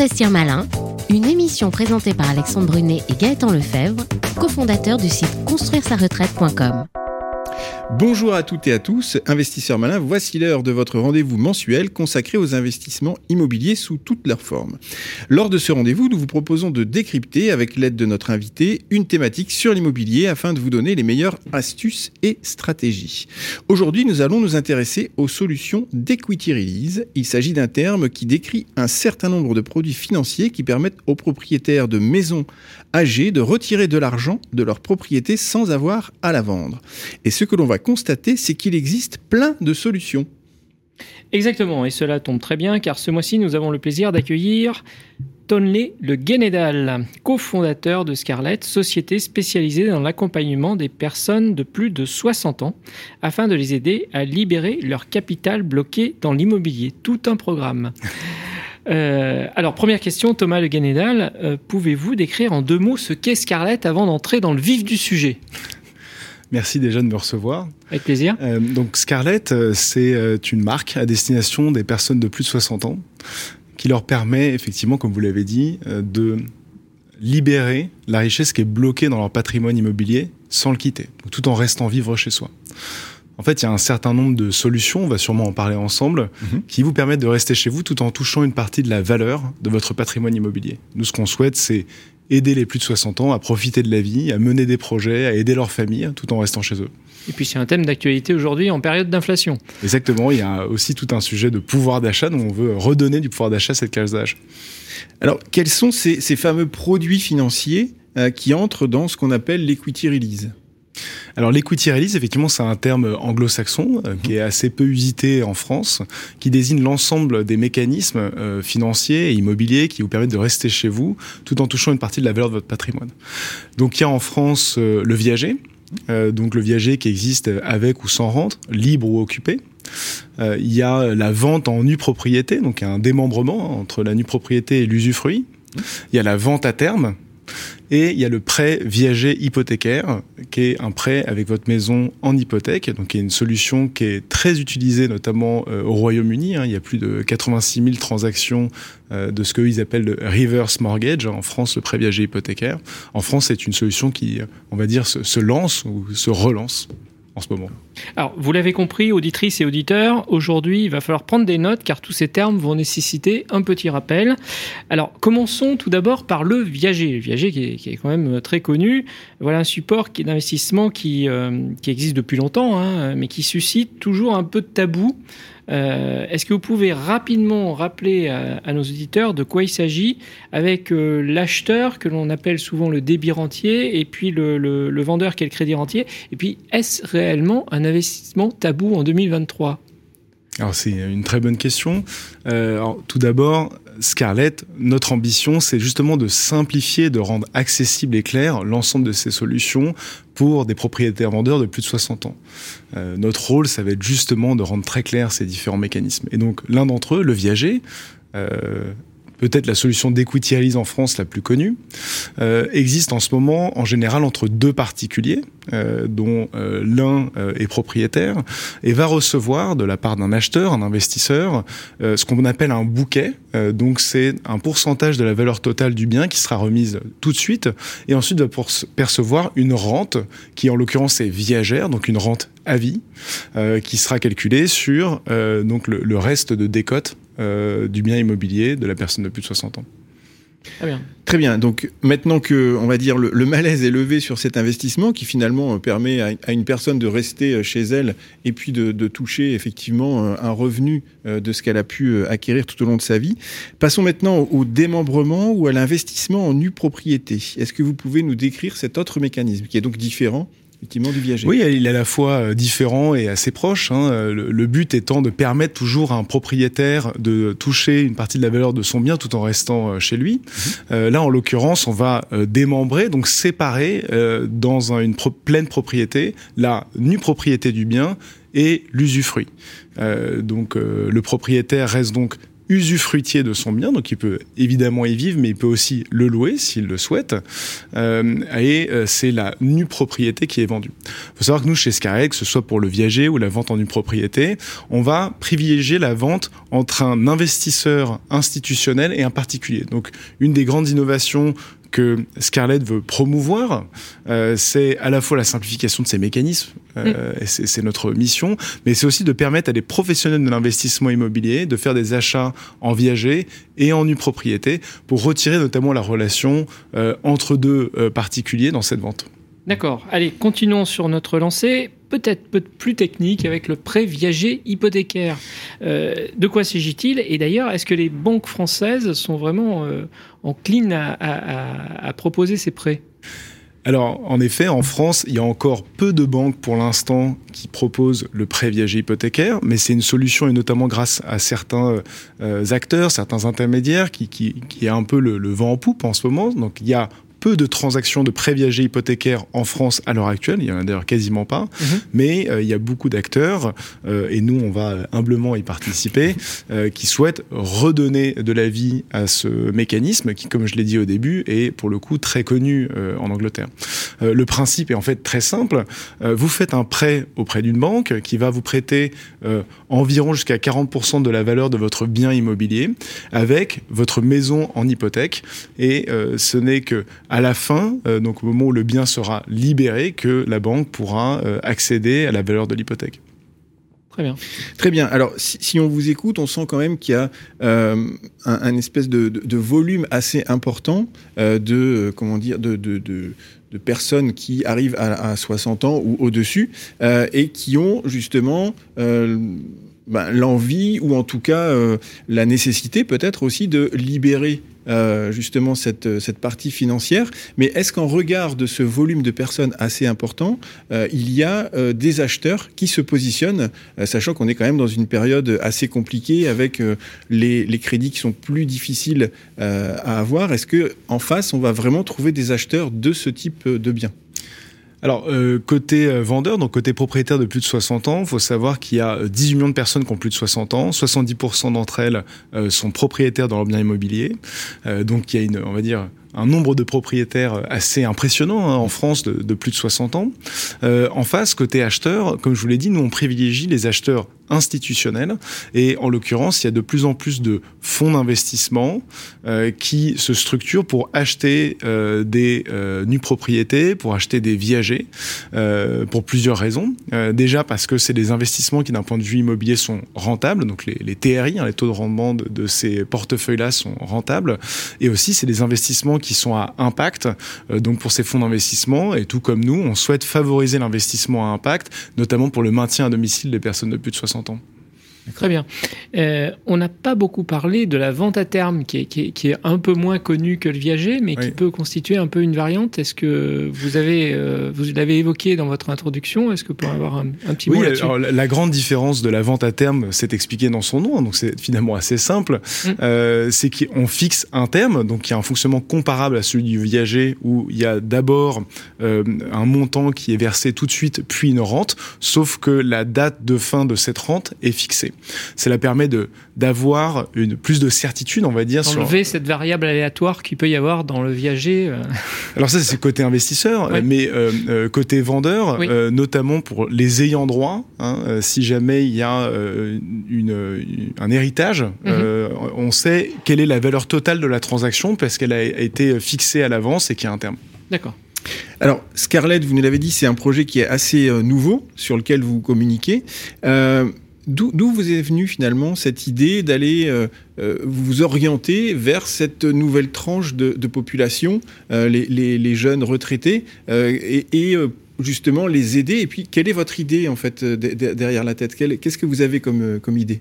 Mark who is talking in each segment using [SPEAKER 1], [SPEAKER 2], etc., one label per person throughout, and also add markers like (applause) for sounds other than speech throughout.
[SPEAKER 1] Investir Malin, une émission présentée par Alexandre Brunet et Gaëtan Lefebvre, cofondateurs du site construire-sa-retraite.com.
[SPEAKER 2] Bonjour à toutes et à tous, investisseurs malins, voici l'heure de votre rendez-vous mensuel consacré aux investissements immobiliers sous toutes leurs formes. Lors de ce rendez-vous, nous vous proposons de décrypter, avec l'aide de notre invité, une thématique sur l'immobilier afin de vous donner les meilleures astuces et stratégies. Aujourd'hui, nous allons nous intéresser aux solutions d'equity release. Il s'agit d'un terme qui décrit un certain nombre de produits financiers qui permettent aux propriétaires de maisons âgées de retirer de l'argent de leur propriété sans avoir à la vendre. Et ce que l'on va constater, c'est qu'il existe plein de solutions.
[SPEAKER 3] Exactement, et cela tombe très bien car ce mois-ci, nous avons le plaisir d'accueillir Tonley Le Guénédal, cofondateur de Scarlett, société spécialisée dans l'accompagnement des personnes de plus de 60 ans, afin de les aider à libérer leur capital bloqué dans l'immobilier. Tout un programme. (laughs) Euh, alors, première question, Thomas Le Guénédal, euh, pouvez-vous décrire en deux mots ce qu'est Scarlett avant d'entrer dans le vif du sujet?
[SPEAKER 4] Merci déjà de me recevoir.
[SPEAKER 3] Avec plaisir.
[SPEAKER 4] Euh, donc Scarlett, euh, c'est euh, une marque à destination des personnes de plus de 60 ans qui leur permet effectivement, comme vous l'avez dit, de libérer la richesse qui est bloquée dans leur patrimoine immobilier sans le quitter, tout en restant vivre chez soi. En fait, il y a un certain nombre de solutions, on va sûrement en parler ensemble, mhm. qui vous permettent de rester chez vous tout en touchant une partie de la valeur de votre patrimoine immobilier. Nous, ce qu'on souhaite, c'est aider les plus de 60 ans à profiter de la vie, à mener des projets, à aider leur famille tout en restant chez eux.
[SPEAKER 3] Et puis c'est un thème d'actualité aujourd'hui en période d'inflation.
[SPEAKER 4] Exactement, il y a aussi tout un sujet de pouvoir d'achat dont on veut redonner du pouvoir d'achat à cette classe d'âge.
[SPEAKER 2] Alors quels sont ces, fameux produits financiers euh, qui entrent dans ce qu'on appelle l'equity release?
[SPEAKER 4] Alors l'equity release, effectivement, c'est un terme anglo-saxon euh, qui est assez peu usité en France, qui désigne l'ensemble des mécanismes euh, financiers et immobiliers qui vous permettent de rester chez vous tout en touchant une partie de la valeur de votre patrimoine. Donc il y a en France euh, le viager, donc le viager qui existe avec ou sans rente, libre ou occupé. Il y a la vente en nue propriété, donc un démembrement entre la nue propriété et l'usufruit. Il y a la vente à terme, et il y a le prêt viager hypothécaire, qui est un prêt avec votre maison en hypothèque, donc qui est une solution qui est très utilisée notamment euh, au Royaume-Uni. Hein. Il y a plus de 86 000 transactions euh, de ce qu'ils appellent le reverse mortgage. En France, le prêt viager hypothécaire. En France, c'est une solution qui, on va dire, se lance ou se relance ce moment.
[SPEAKER 3] Alors, vous l'avez compris, auditrices et auditeurs, aujourd'hui, il va falloir prendre des notes car tous ces termes vont nécessiter un petit rappel. Alors, commençons tout d'abord par le viager. Viager qui est, quand même très connu. Voilà un support d'investissement qui, euh, qui existe depuis longtemps, hein, mais qui suscite toujours un peu de tabou. Euh, est-ce que vous pouvez rapidement rappeler à, nos auditeurs de quoi il s'agit avec euh, l'acheteur que l'on appelle souvent le débit rentier et puis le, vendeur qui est le crédit rentier? Et puis, est-ce réellement un investissement tabou en 2023
[SPEAKER 4] alors c'est une très bonne question. Euh, tout d'abord, Scarlett, notre ambition, c'est justement de simplifier, de rendre accessible et clair l'ensemble de ces solutions pour des propriétaires vendeurs de plus de 60 ans. Euh, notre rôle, ça va être justement de rendre très clair ces différents mécanismes. Et donc l'un d'entre eux, le viager, euh, peut-être la solution d'equity en France la plus connue, euh, existe en ce moment en général entre deux particuliers, euh, dont euh, l'un est propriétaire, et va recevoir de la part d'un acheteur, un investisseur, ce qu'on appelle un bouquet. donc c'est un pourcentage de la valeur totale du bien qui sera remise tout de suite, et ensuite va percevoir une rente qui en l'occurrence est viagère, donc une rente à vie, qui sera calculée sur donc le, le reste de décote euh, du bien immobilier de la personne de plus de 60 ans.
[SPEAKER 2] Très bien. Très bien. Donc maintenant que, on va dire, le, malaise est levé sur cet investissement qui finalement euh, permet à, une personne de rester euh, chez elle et puis de, toucher effectivement un revenu de ce qu'elle a pu acquérir tout au long de sa vie. Passons maintenant au démembrement ou à l'investissement en nue propriété. Est-ce que vous pouvez nous décrire cet autre mécanisme qui est donc différent du viager.
[SPEAKER 4] Oui, il est à la fois euh, différent et assez proche. Hein. Le, but étant de permettre toujours à un propriétaire de toucher une partie de la valeur de son bien tout en restant euh, chez lui. Mhm. Euh, là, en l'occurrence, on va démembrer, donc séparer dans une pleine propriété la nue propriété du bien et l'usufruit. donc le propriétaire reste donc usufruitier de son bien, donc il peut évidemment y vivre, mais il peut aussi le louer s'il le souhaite. Euh, et euh, c'est la nue propriété qui est vendue. Il faut savoir que nous, chez Scarec, que ce soit pour le viager ou la vente en nue propriété, on va privilégier la vente entre un investisseur institutionnel et un particulier. Donc, une des grandes innovations que Scarlett veut promouvoir, euh, c'est à la fois la simplification de ces mécanismes, euh, mm. c'est notre mission, mais c'est aussi de permettre à des professionnels de l'investissement immobilier de faire des achats en viager et en nue propriété pour retirer notamment la relation euh, entre deux euh, particuliers dans cette vente.
[SPEAKER 3] D'accord. Allez, continuons sur notre lancée. Peut-être peu plus technique avec le prêt viager hypothécaire. Euh, de quoi s'agit-il? Et d'ailleurs, est-ce que les banques françaises sont vraiment euh, enclines à, proposer ces prêts?
[SPEAKER 4] Alors, en effet, en France, il y a encore peu de banques pour l'instant qui proposent le prêt viager hypothécaire, mais c'est une solution, et notamment grâce à certains euh, acteurs, certains intermédiaires, qui, qui, qui a un peu le, le, vent en poupe en ce moment. Donc, il y a peu de transactions de prêts viagers hypothécaires en France à l'heure actuelle. Il y en a d'ailleurs quasiment pas. -hmm. Mais euh, il y a beaucoup d'acteurs, euh, et nous, on va humblement y participer, (laughs) euh, qui souhaitent redonner de la vie à ce mécanisme qui, comme je l'ai dit au début, est pour le coup très connu euh, en Angleterre. Euh, le principe est en fait très simple. vous faites un prêt auprès d'une banque qui va vous prêter environ jusqu'à 40% de la valeur de votre bien immobilier avec votre maison en hypothèque. Et ce n'est que à la fin, euh, donc au moment où le bien sera libéré, que la banque pourra euh, accéder à la valeur de l'hypothèque.
[SPEAKER 3] Très bien.
[SPEAKER 2] Très bien. Alors, si, si, on vous écoute, on sent quand même qu'il y a euh, un, un, espèce de, de, de, volume assez important euh, de, comment dire, de, de, de personnes qui arrivent à, à 60 ans ou au-dessus euh, et qui ont justement ben, l'envie ou en tout cas la nécessité peut-être aussi de libérer euh, justement cette, cette partie financière. Mais est-ce qu'en regard de ce volume de personnes assez important, euh, il y a euh, des acheteurs qui se positionnent, euh, sachant qu'on est quand même dans une période assez compliquée avec euh, les, les, crédits qui sont plus difficiles euh, à avoir? Est-ce que en face, on va vraiment trouver des acheteurs de ce type de biens?
[SPEAKER 4] Alors, euh, côté euh, vendeur, donc côté propriétaire de plus de 60 ans, il faut savoir qu'il y a 18 millions de personnes qui ont plus de 60 ans. 70% d'entre elles euh, sont propriétaires dans leur bien immobilier. Euh, donc, il y a une, on va dire, un nombre de propriétaires assez impressionnant hein, en France de, plus de 60 ans. Euh, en face, côté acheteur, comme je vous l'ai dit, nous on privilégie les acheteurs institutionnels et en l'occurrence, il y a de plus en plus de fonds d'investissement euh, qui se structurent pour acheter euh, des euh, nues propriétés, pour acheter des viagers, euh, pour plusieurs raisons. Euh, déjà parce que c'est des investissements qui d'un point de vue immobilier sont rentables, donc les, les TRI, hein, les taux de rendement de, de ces portefeuilles-là sont rentables, et aussi c'est des investissements qui sont à impact, euh, donc pour ces fonds d'investissement, et tout comme nous, on souhaite favoriser l'investissement à impact, notamment pour le maintien à domicile des personnes de plus de 60 ans.
[SPEAKER 3] Très bien. Euh, on n'a pas beaucoup parlé de la vente à terme, qui est, qui est, qui est un peu moins connue que le viager, mais oui. qui peut constituer un peu une variante. Est-ce que vous avez, euh, vous l'avez évoqué dans votre introduction? Est-ce que vous pourriez avoir un, un petit
[SPEAKER 4] oui,
[SPEAKER 3] mot là-dessus?
[SPEAKER 4] La grande différence de la vente à terme, c'est expliqué dans son nom, donc c'est finalement assez simple. Mmh. Euh, c'est qu'on fixe un terme, donc il y a un fonctionnement comparable à celui du viager, où il y a d'abord euh, un montant qui est versé tout de suite, puis une rente, sauf que la date de fin de cette rente est fixée. Cela permet de d'avoir une plus de certitude, on va dire.
[SPEAKER 3] Enlever sur... cette variable aléatoire qu'il peut y avoir dans le viager. Euh... (laughs)
[SPEAKER 4] Alors ça, c'est côté investisseur, mais euh, euh, côté vendeur, oui. euh, notamment pour les ayants droit, hein, euh, si jamais il y a euh, une, une, un héritage, mm -hmm. on sait quelle est la valeur totale de la transaction parce qu'elle a été fixée à l'avance et qu'il y a un terme.
[SPEAKER 3] D'accord.
[SPEAKER 2] Alors, Scarlett, vous nous l'avez dit, c'est un projet qui est assez nouveau, sur lequel vous communiquez. Euh, D'où vous est venue finalement cette idée d'aller euh, euh, vous orienter vers cette nouvelle tranche de, population, euh, les, jeunes retraités, et, justement les aider Et puis, quelle est votre idée en fait derrière la tête? Qu'est-ce que vous avez comme, euh, comme idée?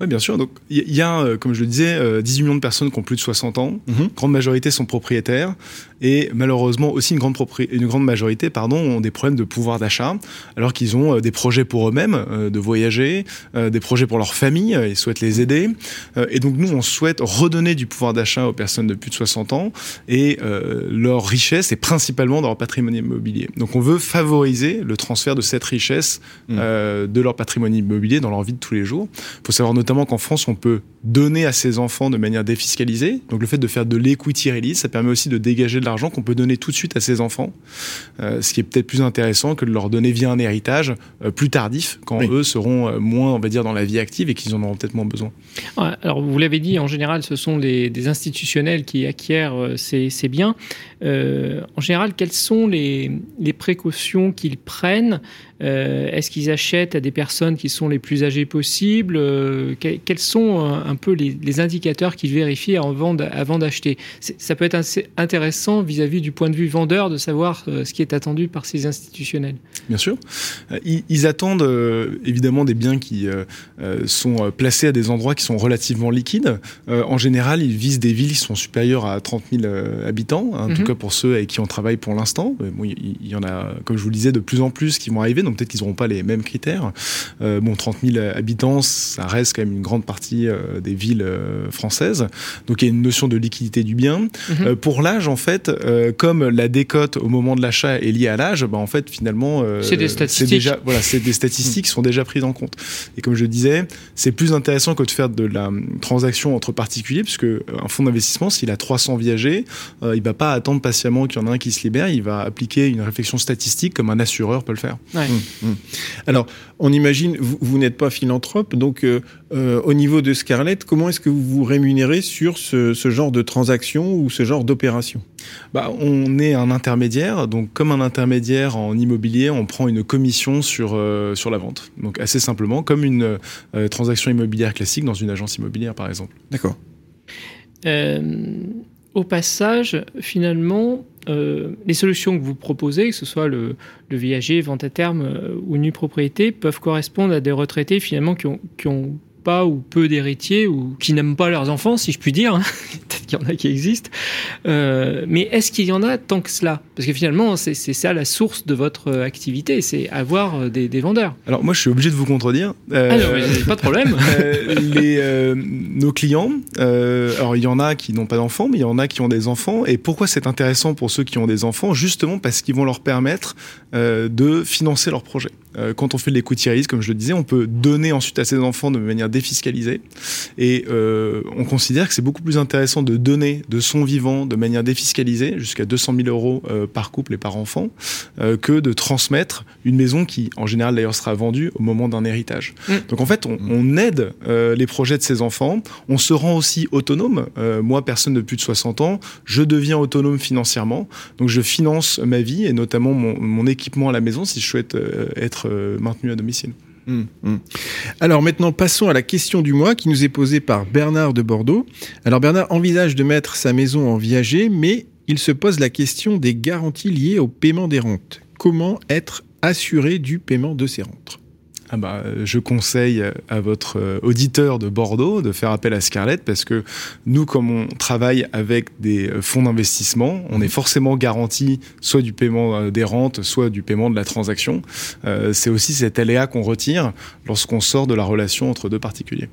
[SPEAKER 4] Oui, bien sûr. Donc, il y a, euh, comme je le disais, 18 millions de personnes qui ont plus de 60 ans. Mm -hmm. Grande majorité sont propriétaires et malheureusement aussi une grande, une grande majorité pardon, ont des problèmes de pouvoir d'achat alors qu'ils ont euh, des projets pour eux-mêmes de voyager, des projets pour leur famille, ils souhaitent les aider. Et donc nous, on souhaite redonner du pouvoir d'achat aux personnes de plus de 60 ans et leur richesse est principalement dans leur patrimoine immobilier. Donc on veut favoriser le transfert de cette richesse
[SPEAKER 2] Mm.
[SPEAKER 4] euh, de leur patrimoine immobilier dans leur vie de tous les jours. Il faut savoir notamment qu'en France, on peut donner à ses enfants de manière défiscalisée. Donc le fait de faire de l'equity release, ça permet aussi de dégager de l'argent qu'on peut donner tout de suite à ses enfants, euh, ce qui est peut-être plus intéressant que de leur donner via un héritage euh, plus tardif, quand
[SPEAKER 2] Oui.
[SPEAKER 4] eux seront euh, moins, on va dire, dans la vie active et qu'ils en auront peut-être moins besoin.
[SPEAKER 3] Alors, vous l'avez dit, en général, ce sont des institutionnels qui acquièrent euh, ces, ces biens. Euh, en général, quelles sont les, les précautions qu'ils prennent Euh, Est-ce qu'ils achètent à des personnes qui sont les plus âgées possibles Euh, que- Quels sont euh, un peu les, les indicateurs qu'ils vérifient avant d'acheter? Ça peut être assez intéressant vis-à-vis du point de vue vendeur de savoir euh, ce qui est attendu par ces institutionnels.
[SPEAKER 4] Bien sûr. Ils, ils attendent évidemment des biens qui sont placés à des endroits qui sont relativement liquides. En général, ils visent des villes qui sont supérieures à 30 000 euh, habitants, en
[SPEAKER 3] Mhm.
[SPEAKER 4] tout cas pour ceux avec qui on travaille pour l'instant. Bon, il y en a, comme je vous le disais, de plus en plus qui vont arriver, donc peut-être qu'ils n'auront pas les mêmes critères. Euh, bon, 30 000 habitants, ça reste quand même une grande partie euh, des villes euh, françaises. Donc il y a une notion de liquidité du bien.
[SPEAKER 3] Mhm.
[SPEAKER 4] Pour l'âge, en fait, comme la décote au moment de l'achat est liée à l'âge, bah, en fait, finalement,
[SPEAKER 3] C'est des statistiques.
[SPEAKER 4] déjà, voilà, c'est des statistiques qui sont déjà prises en compte. Et comme je disais, c'est plus intéressant que de faire de la hum, transaction entre particuliers, puisque un fonds d'investissement, s'il a 300 viagers, euh, il va pas attendre patiemment qu'il y en a un qui se libère. Il va appliquer une réflexion statistique comme un assureur peut le faire.
[SPEAKER 3] Ouais.
[SPEAKER 2] Hum. Alors, on imagine, vous, vous n'êtes pas philanthrope, donc euh, euh, au niveau de Scarlett, comment est-ce que vous vous rémunérez sur ce, ce genre de transaction ou ce genre d'opération?
[SPEAKER 4] Bah, on est un intermédiaire, donc comme un intermédiaire en immobilier, on prend une commission sur, euh, sur la vente. Donc assez simplement, comme une euh, transaction immobilière classique dans une agence immobilière par exemple.
[SPEAKER 2] D'accord.
[SPEAKER 3] Euh, au passage, finalement, euh, les solutions que vous proposez, que ce soit le, le vente à terme euh, ou nue propriété, peuvent correspondre à des retraités finalement qui ont pas ou peu d'héritiers ou qui n'aiment pas leurs enfants, si je puis dire. hein. (laughs) Peut-être qu'il y en a qui existent. Euh, mais est-ce qu'il y en a tant que cela? Parce que finalement, c'est ça la source de votre euh, activité, c'est avoir euh, des, des vendeurs.
[SPEAKER 4] Alors moi je suis obligé de vous contredire. Euh,
[SPEAKER 3] Ah non, pas de problème. (laughs)
[SPEAKER 4] euh, les, nos clients, alors il y en a qui n'ont pas d'enfants, mais il y en a qui ont des enfants. Et pourquoi c'est intéressant pour ceux qui ont des enfants? Justement parce qu'ils vont leur permettre de financer leur projet. Quand on fait de release, comme je le disais, on peut donner ensuite à ses enfants de manière défiscalisée. Et euh, on considère que c'est beaucoup plus intéressant de donner de son vivant de manière défiscalisée, jusqu'à 200 000 euros euh, par couple et par enfant, euh, que de transmettre une maison qui, en général d'ailleurs, sera vendue au moment d'un héritage.
[SPEAKER 3] Mm.
[SPEAKER 4] Donc en fait, on, on aide les projets de ses enfants, on se rend aussi autonome. Moi, personne de plus de 60 ans, je deviens autonome financièrement, donc je finance ma vie et notamment mon, mon équipement à la maison si je souhaite être maintenu à domicile.
[SPEAKER 2] Hum, hum. Alors maintenant, passons à la question du mois qui nous est posée par Bernard de Bordeaux. Alors Bernard envisage de mettre sa maison en viager, mais il se pose la question des garanties liées au paiement des rentes. Comment être assuré du paiement de ces rentes?
[SPEAKER 4] Ah bah, je conseille à votre euh, auditeur de Bordeaux de faire appel à Scarlett parce que nous, comme on travaille avec des euh, fonds d'investissement, on est forcément garanti soit du paiement euh, des rentes, soit du paiement de la transaction. Euh, c'est aussi cet aléa qu'on retire lorsqu'on sort de la relation entre deux particuliers.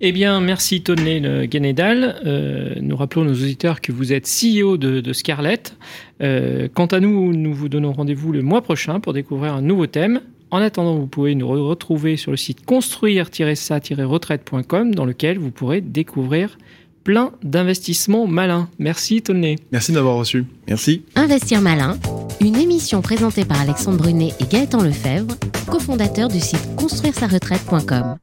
[SPEAKER 3] Eh bien, merci Tony Le Guénédal. Euh, nous rappelons à nos auditeurs que vous êtes CEO de, de Scarlett. Euh, quant à nous, nous vous donnons rendez-vous le mois prochain pour découvrir un nouveau thème. En attendant, vous pouvez nous re- retrouver sur le site construire-ça-retraite.com dans lequel vous pourrez découvrir plein d'investissements malins. Merci Tony.
[SPEAKER 4] Merci de m'avoir reçu.
[SPEAKER 2] Merci.
[SPEAKER 1] Investir malin, une émission présentée par Alexandre Brunet et Gaëtan Lefebvre, cofondateurs du site construire-sa-retraite.com.